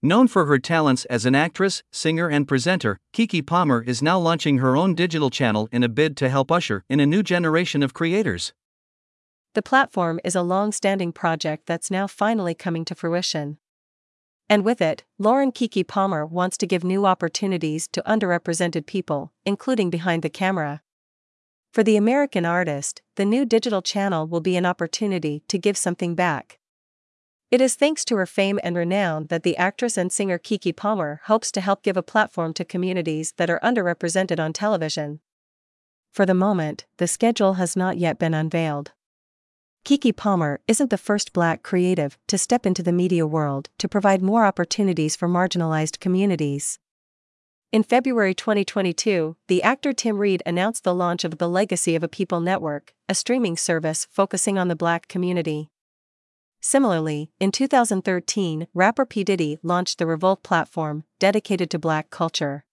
Known for her talents as an actress, singer, and presenter, Keke Palmer is now launching her own digital channel in a bid to help usher in a new generation of creators. The platform is a long standing project that's now finally coming to fruition. And with it, Lauren Keke Palmer wants to give new opportunities to underrepresented people, including behind the camera. For the American artist, the new digital channel will be an opportunity to give something back. It is thanks to her fame and renown that the actress and singer Keke Palmer hopes to help give a platform to communities that are underrepresented on television. For the moment, the schedule has not yet been unveiled. Keke Palmer isn't the first black creative to step into the media world to provide more opportunities for marginalized communities. In February 2022, the actor Tim Reid announced the launch of The Legacy of a People Network, a streaming service focusing on the black community. Similarly, in 2013, rapper P. Diddy launched the Revolt platform, dedicated to black culture.